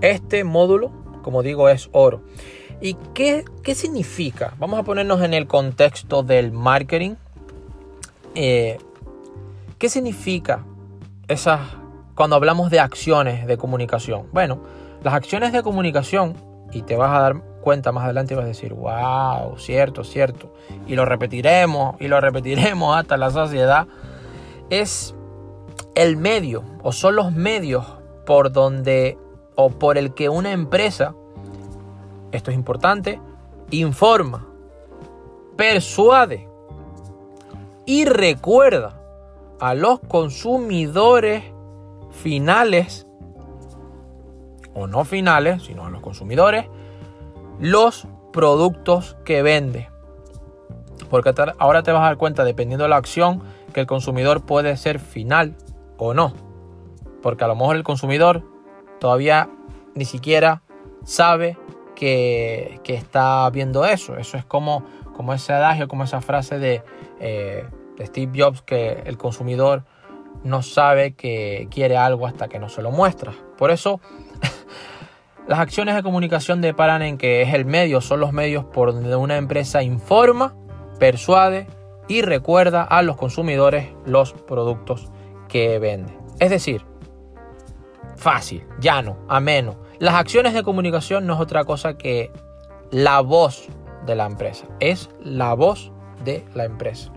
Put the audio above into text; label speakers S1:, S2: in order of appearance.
S1: Este módulo, como digo, es oro. ¿Y qué, qué significa? Vamos a ponernos en el contexto del marketing. Eh, ¿Qué significa esas, cuando hablamos de acciones de comunicación? Bueno, las acciones de comunicación, y te vas a dar cuenta más adelante y vas a decir, wow, cierto, cierto, y lo repetiremos y lo repetiremos hasta la saciedad, es el medio o son los medios por donde o por el que una empresa, esto es importante, informa, persuade y recuerda a los consumidores finales o no finales, sino a los consumidores, los productos que vende. Porque ahora te vas a dar cuenta, dependiendo de la acción, que el consumidor puede ser final o no. Porque a lo mejor el consumidor todavía ni siquiera sabe que, está viendo eso. Eso es como, como ese adagio, como esa frase de, eh, de Steve Jobs, que el consumidor no sabe que quiere algo hasta que no se lo muestra. Por eso las acciones de comunicación deparan en que es el medio, son los medios por donde una empresa informa, persuade y recuerda a los consumidores los productos que vende. Es decir, fácil, llano, ameno. Las acciones de comunicación no es otra cosa que la voz de la empresa. Es la voz de la empresa.